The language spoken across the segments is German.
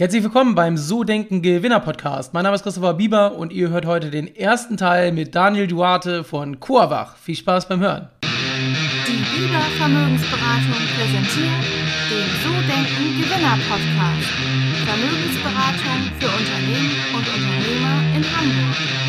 Herzlich willkommen beim So Denken Gewinner Podcast. Mein Name ist Christopher Bieber und ihr hört heute den ersten Teil mit Daniel Duarte von Coavach. Viel Spaß beim Hören. Die Bieber Vermögensberatung präsentiert den So Denken Gewinner Podcast. Vermögensberatung für Unternehmen und Unternehmer in Hamburg.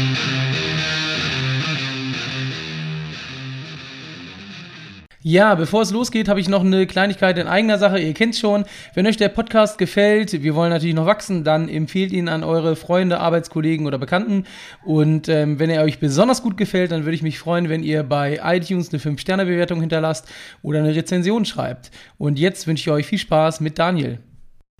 Ja, bevor es losgeht, habe ich noch eine Kleinigkeit in eigener Sache. Ihr kennt schon. Wenn euch der Podcast gefällt, wir wollen natürlich noch wachsen, dann empfehlt ihn an eure Freunde, Arbeitskollegen oder Bekannten. Und ähm, wenn er euch besonders gut gefällt, dann würde ich mich freuen, wenn ihr bei iTunes eine 5-Sterne-Bewertung hinterlasst oder eine Rezension schreibt. Und jetzt wünsche ich euch viel Spaß mit Daniel.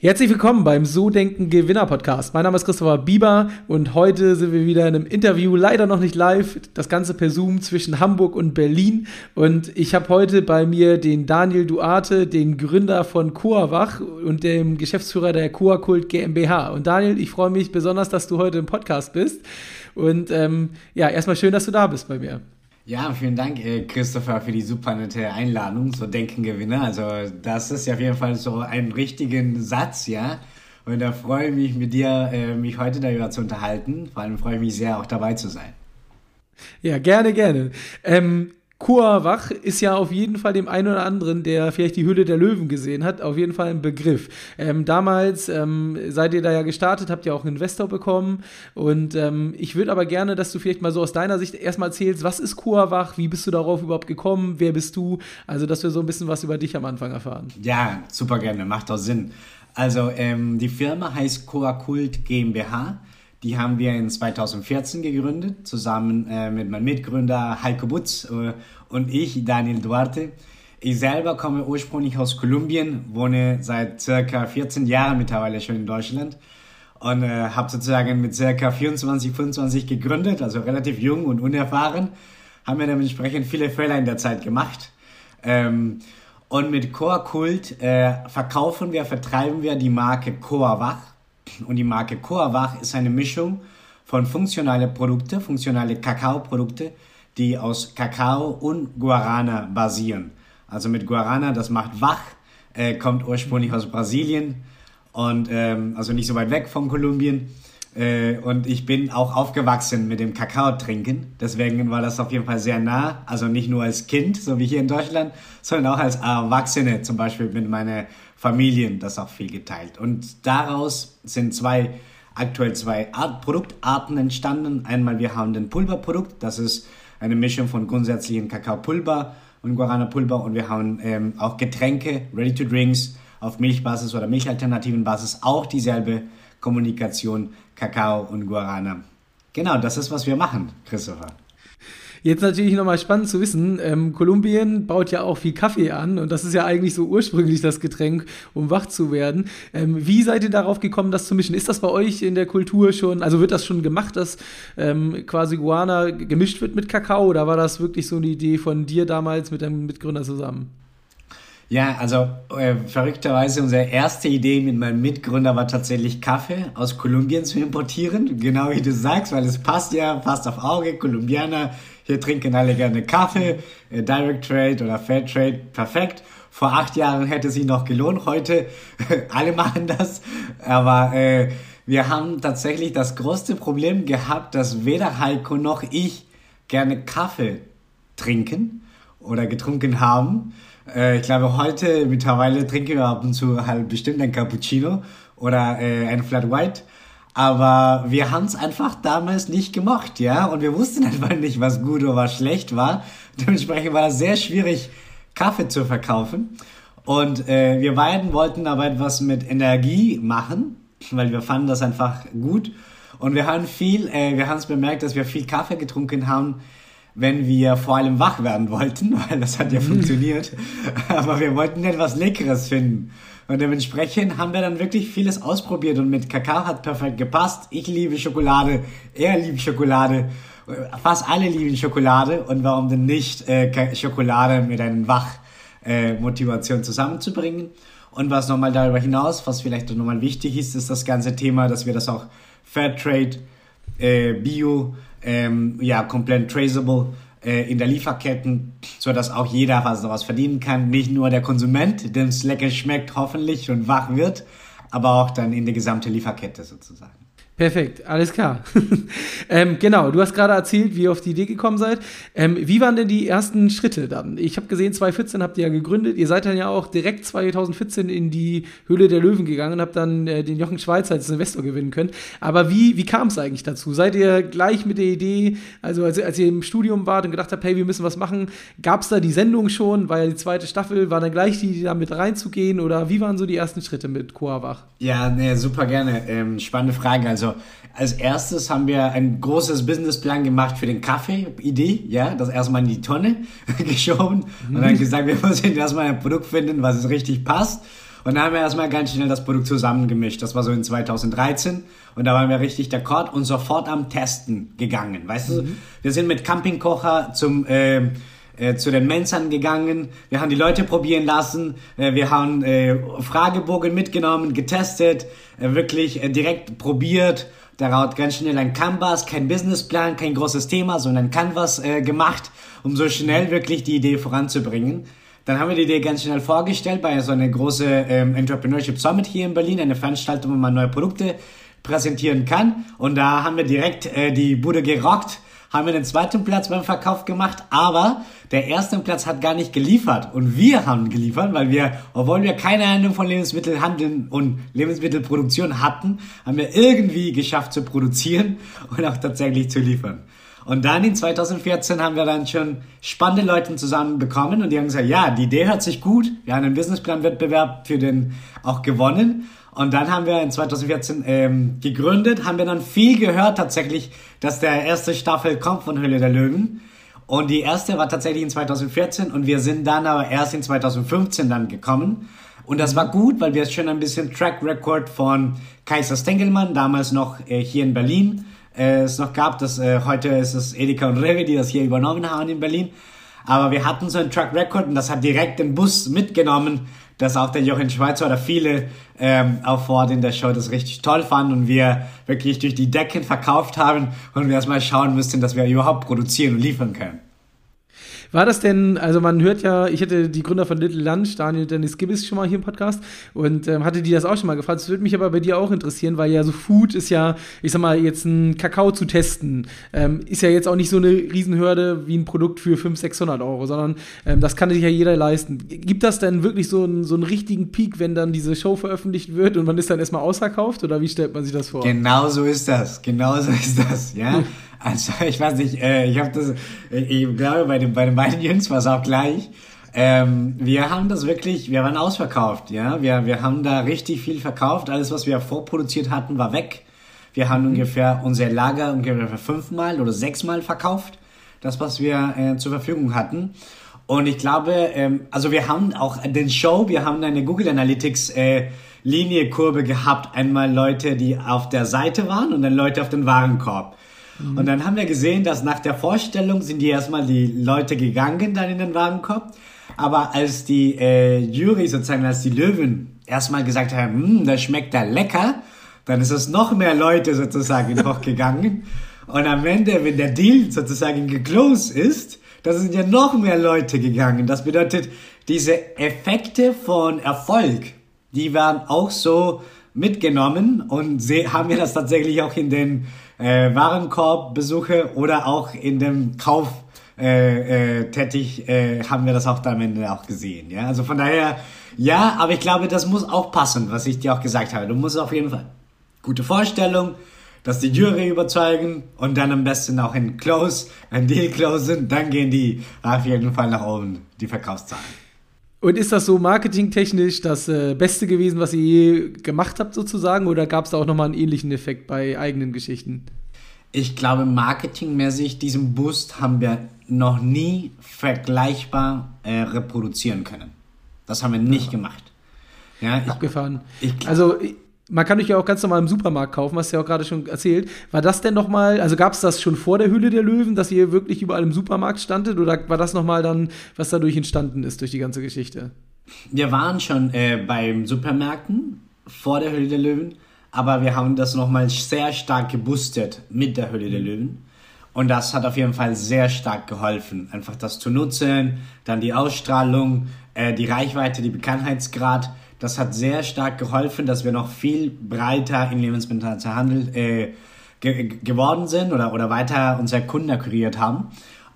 Herzlich willkommen beim So Denken Gewinner Podcast. Mein Name ist Christopher Bieber und heute sind wir wieder in einem Interview, leider noch nicht live, das Ganze per Zoom zwischen Hamburg und Berlin. Und ich habe heute bei mir den Daniel Duarte, den Gründer von Coawach und dem Geschäftsführer der Coakult GmbH. Und Daniel, ich freue mich besonders, dass du heute im Podcast bist. Und ähm, ja, erstmal schön, dass du da bist bei mir. Ja, vielen Dank, äh, Christopher, für die super nette Einladung, so Denken Gewinner. Also, das ist ja auf jeden Fall so ein richtigen Satz, ja. Und da freue ich mich mit dir, äh, mich heute darüber zu unterhalten. Vor allem freue ich mich sehr, auch dabei zu sein. Ja, gerne, gerne. Ähm, Kurwach ist ja auf jeden Fall dem einen oder anderen, der vielleicht die Hülle der Löwen gesehen hat, auf jeden Fall ein Begriff. Ähm, damals ähm, seid ihr da ja gestartet, habt ihr auch einen Investor bekommen und ähm, ich würde aber gerne, dass du vielleicht mal so aus deiner Sicht erstmal erzählst, was ist Kurwach, wie bist du darauf überhaupt gekommen, wer bist du, also dass wir so ein bisschen was über dich am Anfang erfahren. Ja, super gerne, macht doch Sinn. Also ähm, die Firma heißt Coakult GmbH. Die haben wir in 2014 gegründet, zusammen äh, mit meinem Mitgründer Heiko Butz äh, und ich, Daniel Duarte. Ich selber komme ursprünglich aus Kolumbien, wohne seit circa 14 Jahren mittlerweile schon in Deutschland und äh, habe sozusagen mit circa 24, 25 gegründet, also relativ jung und unerfahren. Haben wir dementsprechend viele Fehler in der Zeit gemacht. Ähm, und mit Coa Kult äh, verkaufen wir, vertreiben wir die Marke Coa Wach und die Marke Coavach ist eine Mischung von funktionale Produkte, funktionale Kakaoprodukte, die aus Kakao und Guarana basieren. Also mit Guarana, das macht wach, äh, kommt ursprünglich aus Brasilien und ähm, also nicht so weit weg von Kolumbien. Äh, und ich bin auch aufgewachsen mit dem Kakao trinken. Deswegen war das auf jeden Fall sehr nah. Also nicht nur als Kind, so wie hier in Deutschland, sondern auch als Erwachsene, zum Beispiel mit meiner Familien das auch viel geteilt. Und daraus sind zwei, aktuell zwei Art, Produktarten entstanden. Einmal wir haben den Pulverprodukt, das ist eine Mischung von grundsätzlichen Kakaopulver und Guarana-Pulver und wir haben ähm, auch Getränke, Ready-to-Drinks auf Milchbasis oder Milchalternativen Basis, auch dieselbe Kommunikation Kakao und Guarana. Genau, das ist, was wir machen, Christopher. Jetzt natürlich nochmal spannend zu wissen, ähm, Kolumbien baut ja auch viel Kaffee an und das ist ja eigentlich so ursprünglich das Getränk, um wach zu werden. Ähm, wie seid ihr darauf gekommen, das zu mischen? Ist das bei euch in der Kultur schon, also wird das schon gemacht, dass ähm, quasi Guana gemischt wird mit Kakao oder war das wirklich so eine Idee von dir damals mit deinem Mitgründer zusammen? Ja, also äh, verrückterweise unsere erste Idee mit meinem Mitgründer war tatsächlich Kaffee aus Kolumbien zu importieren. Genau wie du sagst, weil es passt ja, passt auf Auge, Kolumbianer, hier trinken alle gerne Kaffee, äh, Direct Trade oder Fair Trade, perfekt. Vor acht Jahren hätte sich noch gelohnt, heute alle machen das. Aber äh, wir haben tatsächlich das größte Problem gehabt, dass weder Heiko noch ich gerne Kaffee trinken oder getrunken haben. Äh, ich glaube, heute mittlerweile trinken wir ab und zu halt bestimmt ein Cappuccino oder äh, ein Flat White. Aber wir haben es einfach damals nicht gemacht, ja. Und wir wussten einfach nicht, was gut oder was schlecht war. Dementsprechend war es sehr schwierig, Kaffee zu verkaufen. Und äh, wir beiden wollten aber etwas mit Energie machen, weil wir fanden das einfach gut. Und wir haben viel, äh, wir haben es bemerkt, dass wir viel Kaffee getrunken haben, wenn wir vor allem wach werden wollten, weil das hat ja mhm. funktioniert. Aber wir wollten etwas Leckeres finden. Und dementsprechend haben wir dann wirklich vieles ausprobiert und mit Kakao hat perfekt gepasst. Ich liebe Schokolade, er liebt Schokolade, fast alle lieben Schokolade und warum denn nicht äh, Schokolade mit einer Wachmotivation äh, zusammenzubringen. Und was nochmal darüber hinaus, was vielleicht nochmal wichtig ist, ist das ganze Thema, dass wir das auch Fairtrade, äh, Bio, ähm, ja, komplett traceable äh, in der Lieferketten, so dass auch jeder was daraus verdienen kann. Nicht nur der Konsument, dem es lecker schmeckt, hoffentlich und wach wird, aber auch dann in die gesamte Lieferkette sozusagen. Perfekt, alles klar. ähm, genau, du hast gerade erzählt, wie ihr auf die Idee gekommen seid. Ähm, wie waren denn die ersten Schritte dann? Ich habe gesehen, 2014 habt ihr ja gegründet. Ihr seid dann ja auch direkt 2014 in die Höhle der Löwen gegangen und habt dann äh, den Jochen Schweizer als Investor gewinnen können. Aber wie, wie kam es eigentlich dazu? Seid ihr gleich mit der Idee, also als, als ihr im Studium wart und gedacht habt, hey, wir müssen was machen, gab es da die Sendung schon? War ja die zweite Staffel, war dann gleich die Idee, da mit reinzugehen? Oder wie waren so die ersten Schritte mit Coavach? Ja, nee, super gerne. Ähm, spannende Frage. Also als erstes haben wir ein großes Businessplan gemacht für den Kaffee-Idee, ja, das erstmal in die Tonne geschoben mhm. und dann gesagt, wir müssen erstmal ein Produkt finden, was es richtig passt. Und dann haben wir erstmal ganz schnell das Produkt zusammengemischt. Das war so in 2013. Und da waren wir richtig d'accord und sofort am Testen gegangen. Weißt mhm. du, wir sind mit Campingkocher zum, äh, äh, zu den Mensern gegangen, wir haben die Leute probieren lassen, äh, wir haben äh, Fragebogen mitgenommen, getestet, äh, wirklich äh, direkt probiert, daraus ganz schnell ein Canvas, kein Businessplan, kein großes Thema, sondern Canvas gemacht, um so schnell wirklich die Idee voranzubringen. Dann haben wir die Idee ganz schnell vorgestellt bei so einer großen ähm, Entrepreneurship Summit hier in Berlin, eine Veranstaltung, wo man neue Produkte präsentieren kann. Und da haben wir direkt äh, die Bude gerockt haben wir den zweiten Platz beim Verkauf gemacht, aber der erste Platz hat gar nicht geliefert und wir haben geliefert, weil wir, obwohl wir keine Ahnung von Lebensmittelhandel und Lebensmittelproduktion hatten, haben wir irgendwie geschafft zu produzieren und auch tatsächlich zu liefern. Und dann in 2014 haben wir dann schon spannende Leute zusammenbekommen und die haben gesagt, ja, die Idee hört sich gut. Wir haben einen Businessplan-Wettbewerb für den auch gewonnen und dann haben wir in 2014 ähm, gegründet, haben wir dann viel gehört tatsächlich, dass der erste Staffel kommt von Höhle der Löwen. Und die erste war tatsächlich in 2014 und wir sind dann aber erst in 2015 dann gekommen. Und das war gut, weil wir schon ein bisschen Track Record von Kaiser Stengelmann, damals noch äh, hier in Berlin, äh, es noch gab. Das, äh, heute ist es Edeka und Rewe, die das hier übernommen haben in Berlin. Aber wir hatten so einen Track Record und das hat direkt den Bus mitgenommen dass auch der Jochen Schweizer oder viele ähm, auch vor Ort in der Show das richtig toll fanden und wir wirklich durch die Decken verkauft haben und wir erstmal schauen müssten, dass wir überhaupt produzieren und liefern können. War das denn, also man hört ja, ich hätte die Gründer von Little Lunch, Daniel Dennis Gibbis, schon mal hier im Podcast und ähm, hatte die das auch schon mal gefragt. Das würde mich aber bei dir auch interessieren, weil ja so Food ist ja, ich sag mal, jetzt ein Kakao zu testen, ähm, ist ja jetzt auch nicht so eine Riesenhürde wie ein Produkt für 500, 600 Euro, sondern ähm, das kann sich ja jeder leisten. Gibt das denn wirklich so einen, so einen richtigen Peak, wenn dann diese Show veröffentlicht wird und man ist dann erstmal ausverkauft oder wie stellt man sich das vor? Genau so ist das, genau so ist das, ja. Also ich weiß nicht, äh, ich habe das, ich glaube bei den, bei den beiden Jungs war es auch gleich. Ähm, wir haben das wirklich, wir waren ausverkauft, ja. Wir, wir haben da richtig viel verkauft. Alles, was wir vorproduziert hatten, war weg. Wir haben mhm. ungefähr unser Lager ungefähr fünfmal oder sechsmal verkauft. Das, was wir äh, zur Verfügung hatten. Und ich glaube, ähm, also wir haben auch den Show, wir haben eine Google Analytics äh, Liniekurve gehabt. Einmal Leute, die auf der Seite waren und dann Leute auf den Warenkorb. Mhm. Und dann haben wir gesehen, dass nach der Vorstellung sind die erstmal die Leute gegangen dann in den Warenkorb. Aber als die äh, Jury sozusagen, als die Löwen erstmal gesagt haben, hm, das schmeckt da lecker, dann ist es noch mehr Leute sozusagen hochgegangen. Und am Ende, wenn der Deal sozusagen geclosed ist, da sind ja noch mehr Leute gegangen. Das bedeutet, diese Effekte von Erfolg, die werden auch so mitgenommen und haben wir das tatsächlich auch in den äh, Warenkorbbesuche oder auch in dem Kauf äh, äh, tätig, äh, haben wir das auch am Ende auch gesehen. Ja, also von daher, ja, aber ich glaube, das muss auch passen, was ich dir auch gesagt habe. Du musst auf jeden Fall gute Vorstellung, dass die Jury überzeugen und dann am besten auch in Close, ein Deal close sind, dann gehen die auf jeden Fall nach oben, die Verkaufszahlen. Und ist das so marketingtechnisch das äh, Beste gewesen, was ihr je gemacht habt, sozusagen? Oder gab es da auch nochmal einen ähnlichen Effekt bei eigenen Geschichten? Ich glaube, marketingmäßig diesen Boost haben wir noch nie vergleichbar äh, reproduzieren können. Das haben wir nicht ja. gemacht. Ja, ich, Abgefahren. Ich, also man kann euch ja auch ganz normal im Supermarkt kaufen, hast du ja auch gerade schon erzählt. War das denn nochmal, also gab es das schon vor der Hülle der Löwen, dass ihr wirklich überall im Supermarkt standet oder war das nochmal dann, was dadurch entstanden ist durch die ganze Geschichte? Wir waren schon äh, beim Supermärkten vor der Hülle der Löwen, aber wir haben das nochmal sehr stark geboostet mit der Hülle der Löwen. Und das hat auf jeden Fall sehr stark geholfen, einfach das zu nutzen, dann die Ausstrahlung, äh, die Reichweite, die Bekanntheitsgrad Das hat sehr stark geholfen, dass wir noch viel breiter im Lebensmittelhandel äh, ge geworden sind oder, oder weiter unsere Kunden akquiriert haben.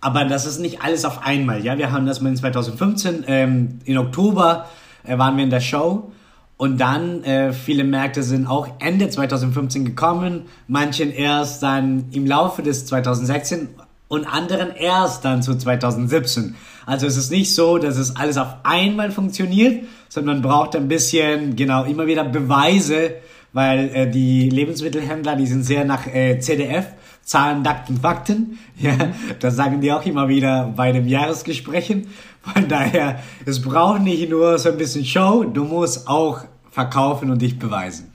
Aber das ist nicht alles auf einmal. Ja, wir haben das mal in 2015 ähm, in Oktober äh, waren wir in der Show und dann äh, viele Märkte sind auch Ende 2015 gekommen, manchen erst dann im Laufe des 2016 und anderen erst dann zu 2017. Also es ist nicht so, dass es alles auf einmal funktioniert, sondern man braucht ein bisschen, genau, immer wieder Beweise, weil äh, die Lebensmittelhändler, die sind sehr nach äh, CDF, Zahlen, Daten, Fakten. Ja, das sagen die auch immer wieder bei den Jahresgesprächen. Von daher, es braucht nicht nur so ein bisschen Show, du musst auch verkaufen und dich beweisen.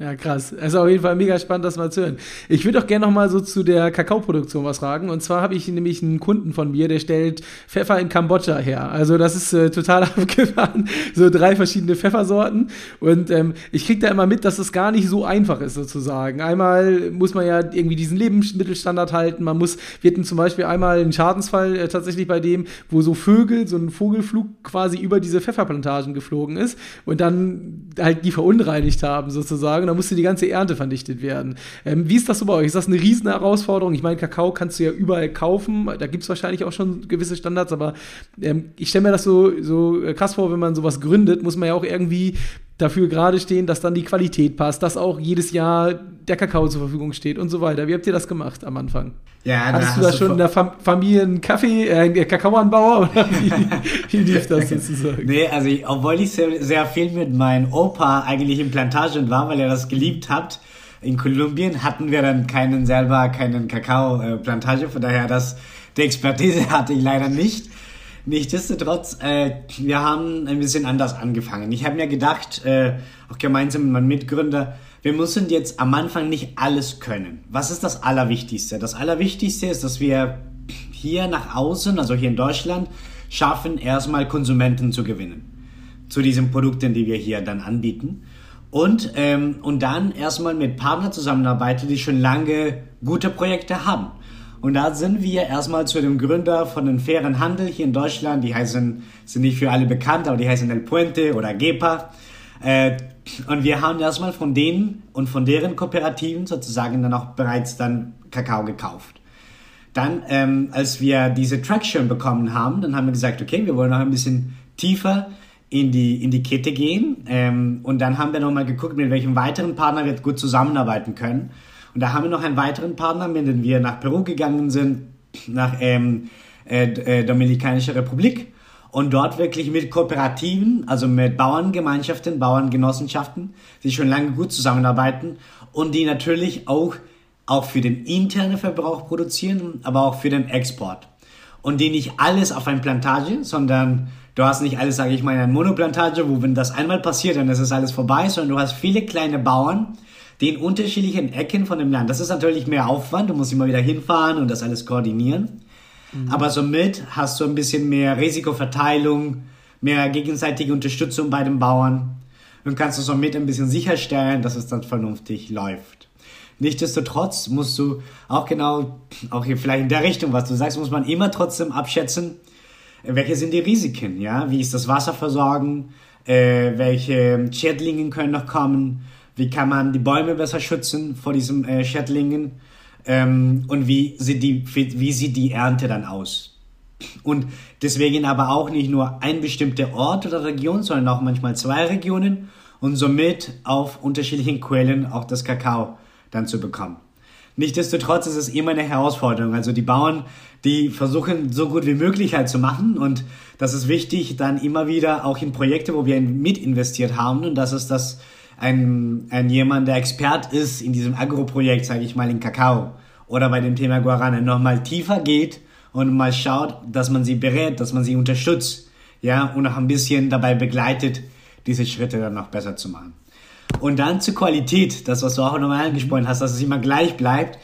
Ja, krass. Ist auf jeden Fall mega spannend, das mal zu hören. Ich würde auch gerne noch mal so zu der Kakaoproduktion was fragen. Und zwar habe ich nämlich einen Kunden von mir, der stellt Pfeffer in Kambodscha her. Also das ist äh, total abgefahren. So drei verschiedene Pfeffersorten. Und ähm, ich kriege da immer mit, dass es gar nicht so einfach ist, sozusagen. Einmal muss man ja irgendwie diesen Lebensmittelstandard halten. Man muss, wir hatten zum Beispiel einmal einen Schadensfall äh, tatsächlich bei dem, wo so Vögel, so ein Vogelflug quasi über diese Pfefferplantagen geflogen ist und dann halt die verunreinigt haben, sozusagen da musste die ganze Ernte vernichtet werden. Ähm, wie ist das so bei euch? Ist das eine riesen Herausforderung? Ich meine, Kakao kannst du ja überall kaufen, da gibt es wahrscheinlich auch schon gewisse Standards, aber ähm, ich stelle mir das so, so krass vor, wenn man sowas gründet, muss man ja auch irgendwie dafür gerade stehen, dass dann die Qualität passt, dass auch jedes Jahr der Kakao zur Verfügung steht und so weiter. Wie habt ihr das gemacht am Anfang? Ja, Hattest du da schon in der Fam Familie einen Kaffee, äh, Kakaoanbauer oder wie, wie lief das sozusagen? Nee, also ich, obwohl ich sehr, sehr viel mit meinem Opa eigentlich in Plantagen war, weil er das geliebt hat, in Kolumbien hatten wir dann keinen selber, keinen Kakao-Plantage, äh, von daher das, die Expertise hatte ich leider nicht. Nichtsdestotrotz, äh, wir haben ein bisschen anders angefangen. Ich habe mir gedacht, äh, auch gemeinsam mit meinem Mitgründer, wir müssen jetzt am Anfang nicht alles können. Was ist das Allerwichtigste? Das Allerwichtigste ist, dass wir hier nach außen, also hier in Deutschland, schaffen, erstmal Konsumenten zu gewinnen. Zu diesen Produkten, die wir hier dann anbieten. Und, ähm, und dann erstmal mit Partnern zusammenarbeiten, die schon lange gute Projekte haben. Und da sind wir erstmal zu dem Gründer von dem fairen Handel hier in Deutschland. Die heißen, sind nicht für alle bekannt, aber die heißen El Puente oder Gepa. Äh, und wir haben erstmal von denen und von deren Kooperativen sozusagen dann auch bereits dann Kakao gekauft. Dann, ähm, als wir diese Traction bekommen haben, dann haben wir gesagt, okay, wir wollen noch ein bisschen tiefer in die, in die Kette gehen. Ähm, und dann haben wir nochmal geguckt, mit welchem weiteren Partner wir gut zusammenarbeiten können. Und da haben wir noch einen weiteren Partner, mit dem wir nach Peru gegangen sind, nach ähm, äh, äh, Dominikanische Republik und dort wirklich mit Kooperativen, also mit Bauerngemeinschaften, Bauerngenossenschaften, die schon lange gut zusammenarbeiten und die natürlich auch, auch für den internen Verbrauch produzieren, aber auch für den Export. Und die nicht alles auf eine Plantage, sondern du hast nicht alles, sage ich mal, in einer Monoplantage, wo wenn das einmal passiert, dann ist es alles vorbei, sondern du hast viele kleine Bauern, den unterschiedlichen Ecken von dem Land. Das ist natürlich mehr Aufwand, du musst immer wieder hinfahren und das alles koordinieren. Mhm. Aber somit hast du ein bisschen mehr Risikoverteilung, mehr gegenseitige Unterstützung bei den Bauern und kannst du somit ein bisschen sicherstellen, dass es dann vernünftig läuft. Nichtsdestotrotz musst du auch genau, auch hier vielleicht in der Richtung, was du sagst, muss man immer trotzdem abschätzen, welche sind die Risiken, ja? Wie ist das Wasserversorgen? Äh, welche Schädlinge können noch kommen? wie kann man die Bäume besser schützen vor diesen äh, Schädlingen ähm, und wie sieht, die, wie sieht die Ernte dann aus. Und deswegen aber auch nicht nur ein bestimmter Ort oder Region, sondern auch manchmal zwei Regionen und somit auf unterschiedlichen Quellen auch das Kakao dann zu bekommen. Nichtsdestotrotz ist es immer eine Herausforderung. Also die Bauern, die versuchen so gut wie möglich halt zu machen und das ist wichtig dann immer wieder auch in Projekte, wo wir mit investiert haben und das ist das ein, ein jemand, der Expert ist in diesem Agro-Projekt, sage ich mal, in Kakao. Oder bei dem Thema Guarana, nochmal tiefer geht und mal schaut, dass man sie berät, dass man sie unterstützt, ja, und auch ein bisschen dabei begleitet, diese Schritte dann noch besser zu machen. Und dann zur Qualität, das, was du auch nochmal angesprochen hast, dass es immer gleich bleibt.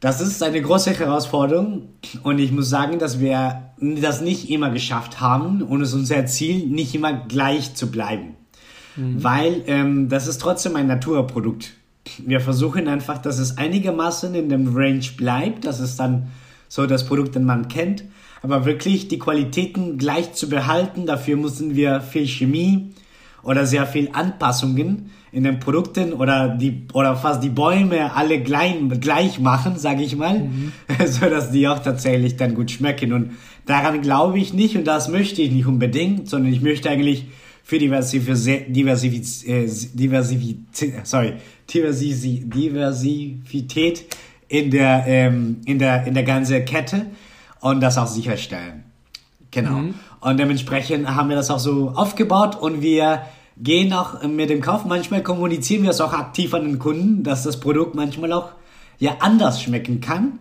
Das ist eine große Herausforderung. Und ich muss sagen, dass wir das nicht immer geschafft haben und es ist unser Ziel, nicht immer gleich zu bleiben mhm. weil ähm, das ist trotzdem ein Naturprodukt. Wir versuchen einfach, dass es einigermaßen in dem Range bleibt, dass es dann so das Produkt, den man kennt, aber wirklich die Qualitäten gleich zu behalten, dafür müssen wir viel Chemie oder sehr viel Anpassungen in den Produkten oder die oder fast die Bäume alle gleich, gleich machen, sage ich mal, mhm. so dass die auch tatsächlich dann gut schmecken und daran glaube ich nicht und das möchte ich nicht unbedingt, sondern ich möchte eigentlich für Diversifizität, äh, Diversifizität, sorry, Diversität in der ähm, in der in der ganzen Kette und das auch sicherstellen. Genau. Mhm. Und dementsprechend haben wir das auch so aufgebaut und wir gehen auch mit dem Kauf. Manchmal kommunizieren wir es auch aktiv an den Kunden, dass das Produkt manchmal auch ja anders schmecken kann.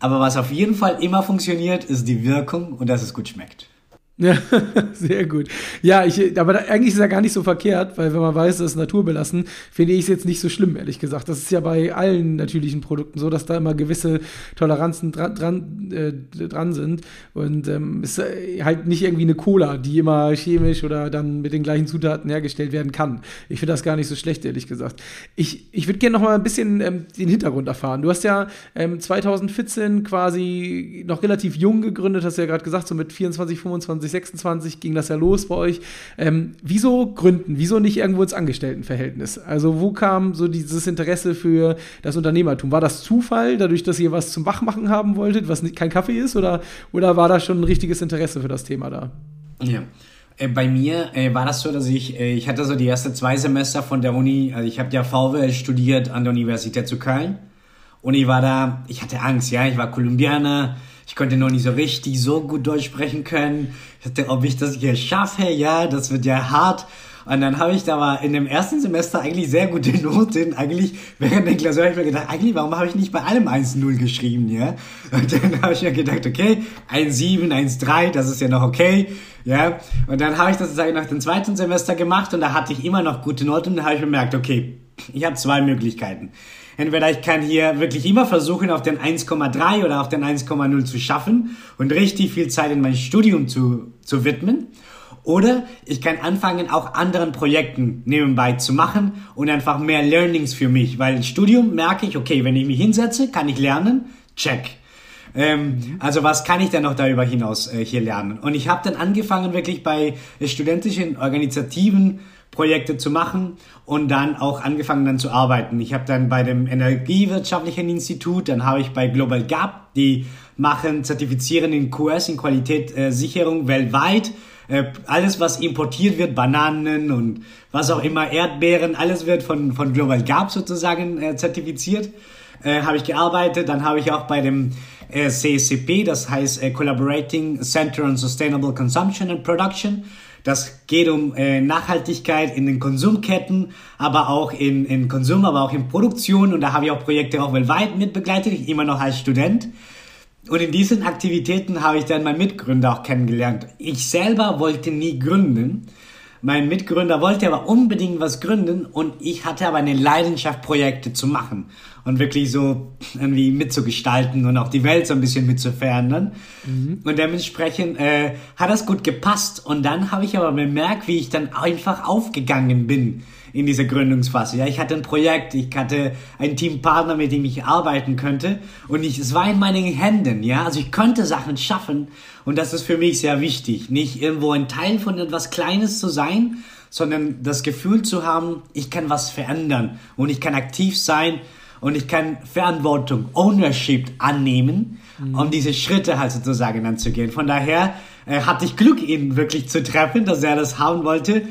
Aber was auf jeden Fall immer funktioniert, ist die Wirkung und dass es gut schmeckt. Ja, sehr gut. Ja, ich, aber da, eigentlich ist ja gar nicht so verkehrt, weil wenn man weiß, das ist naturbelassen, finde ich es jetzt nicht so schlimm, ehrlich gesagt. Das ist ja bei allen natürlichen Produkten so, dass da immer gewisse Toleranzen dran, dran, äh, dran sind. Und ähm, ist halt nicht irgendwie eine Cola, die immer chemisch oder dann mit den gleichen Zutaten hergestellt werden kann. Ich finde das gar nicht so schlecht, ehrlich gesagt. Ich, ich würde gerne noch mal ein bisschen ähm, den Hintergrund erfahren. Du hast ja ähm, 2014 quasi noch relativ jung gegründet, hast du ja gerade gesagt, so mit 24, 25 2026 ging das ja los bei euch. Ähm, wieso gründen? Wieso nicht irgendwo ins Angestelltenverhältnis? Also wo kam so dieses Interesse für das Unternehmertum? War das Zufall, dadurch, dass ihr was zum Wachmachen haben wolltet, was nicht, kein Kaffee ist? Oder, oder war da schon ein richtiges Interesse für das Thema da? Ja. Äh, bei mir äh, war das so, dass ich, äh, ich hatte so die ersten zwei Semester von der Uni, also ich habe ja VWL studiert an der Universität zu Köln und ich war da, ich hatte Angst, ja, ich war Kolumbianer, ich konnte noch nicht so richtig so gut Deutsch sprechen können. Ich dachte, ob ich das hier schaffe, ja, das wird ja hart. Und dann habe ich da mal in dem ersten Semester eigentlich sehr gute Noten. Eigentlich während der Klausur habe ich mir gedacht, eigentlich, warum habe ich nicht bei allem 1-0 geschrieben, ja? Und dann habe ich mir gedacht, okay, 1-7, 1-3, das ist ja noch okay, ja? Und dann habe ich das sozusagen nach dem zweiten Semester gemacht und da hatte ich immer noch gute Noten dann habe ich bemerkt, okay, ich habe zwei Möglichkeiten. Entweder ich kann hier wirklich immer versuchen, auf den 1,3 oder auf den 1,0 zu schaffen und richtig viel Zeit in mein Studium zu, zu widmen. Oder ich kann anfangen, auch anderen Projekten nebenbei zu machen und einfach mehr Learnings für mich. Weil im Studium merke ich, okay, wenn ich mich hinsetze, kann ich lernen. Check. Ähm, also was kann ich denn noch darüber hinaus äh, hier lernen? Und ich habe dann angefangen, wirklich bei studentischen Organisativen Projekte zu machen und dann auch angefangen dann zu arbeiten. Ich habe dann bei dem Energiewirtschaftlichen Institut, dann habe ich bei Global Gap, die machen, zertifizieren in QS, in Qualitätssicherung äh, weltweit. Äh, alles, was importiert wird, Bananen und was auch immer, Erdbeeren, alles wird von, von Global Gap sozusagen äh, zertifiziert. Äh, habe ich gearbeitet. Dann habe ich auch bei dem äh, CSCP, das heißt äh, Collaborating Center on Sustainable Consumption and Production, das geht um äh, Nachhaltigkeit in den Konsumketten, aber auch in, in Konsum, aber auch in Produktion. Und da habe ich auch Projekte auch weltweit mitbegleitet, immer noch als Student. Und in diesen Aktivitäten habe ich dann meinen Mitgründer auch kennengelernt. Ich selber wollte nie gründen, mein Mitgründer wollte aber unbedingt was gründen und ich hatte aber eine Leidenschaft, Projekte zu machen und wirklich so irgendwie mitzugestalten und auch die Welt so ein bisschen mitzuverändern. Mhm. Und dementsprechend äh, hat das gut gepasst. Und dann habe ich aber bemerkt, wie ich dann einfach aufgegangen bin in dieser Gründungsphase. Ja, ich hatte ein Projekt, ich hatte einen Teampartner, mit dem ich arbeiten könnte. Und ich, es war in meinen Händen, ja, also ich konnte Sachen schaffen. Und das ist für mich sehr wichtig, nicht irgendwo ein Teil von etwas Kleines zu sein, sondern das Gefühl zu haben, ich kann was verändern. Und ich kann aktiv sein. Und ich kann Verantwortung, Ownership annehmen, mhm. um diese Schritte halt sozusagen anzugehen. Von daher äh, hatte ich Glück, ihn wirklich zu treffen, dass er das haben wollte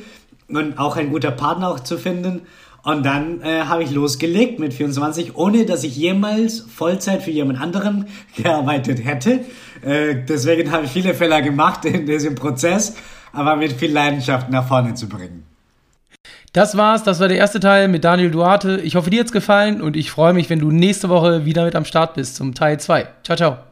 und auch ein guter Partner auch zu finden. Und dann äh, habe ich losgelegt mit 24, ohne dass ich jemals Vollzeit für jemand anderen gearbeitet hätte. Äh, deswegen habe ich viele Fehler gemacht in diesem Prozess, aber mit viel Leidenschaft nach vorne zu bringen. Das war's, das war der erste Teil mit Daniel Duarte. Ich hoffe, dir hat's gefallen und ich freue mich, wenn du nächste Woche wieder mit am Start bist zum Teil 2. Ciao, ciao.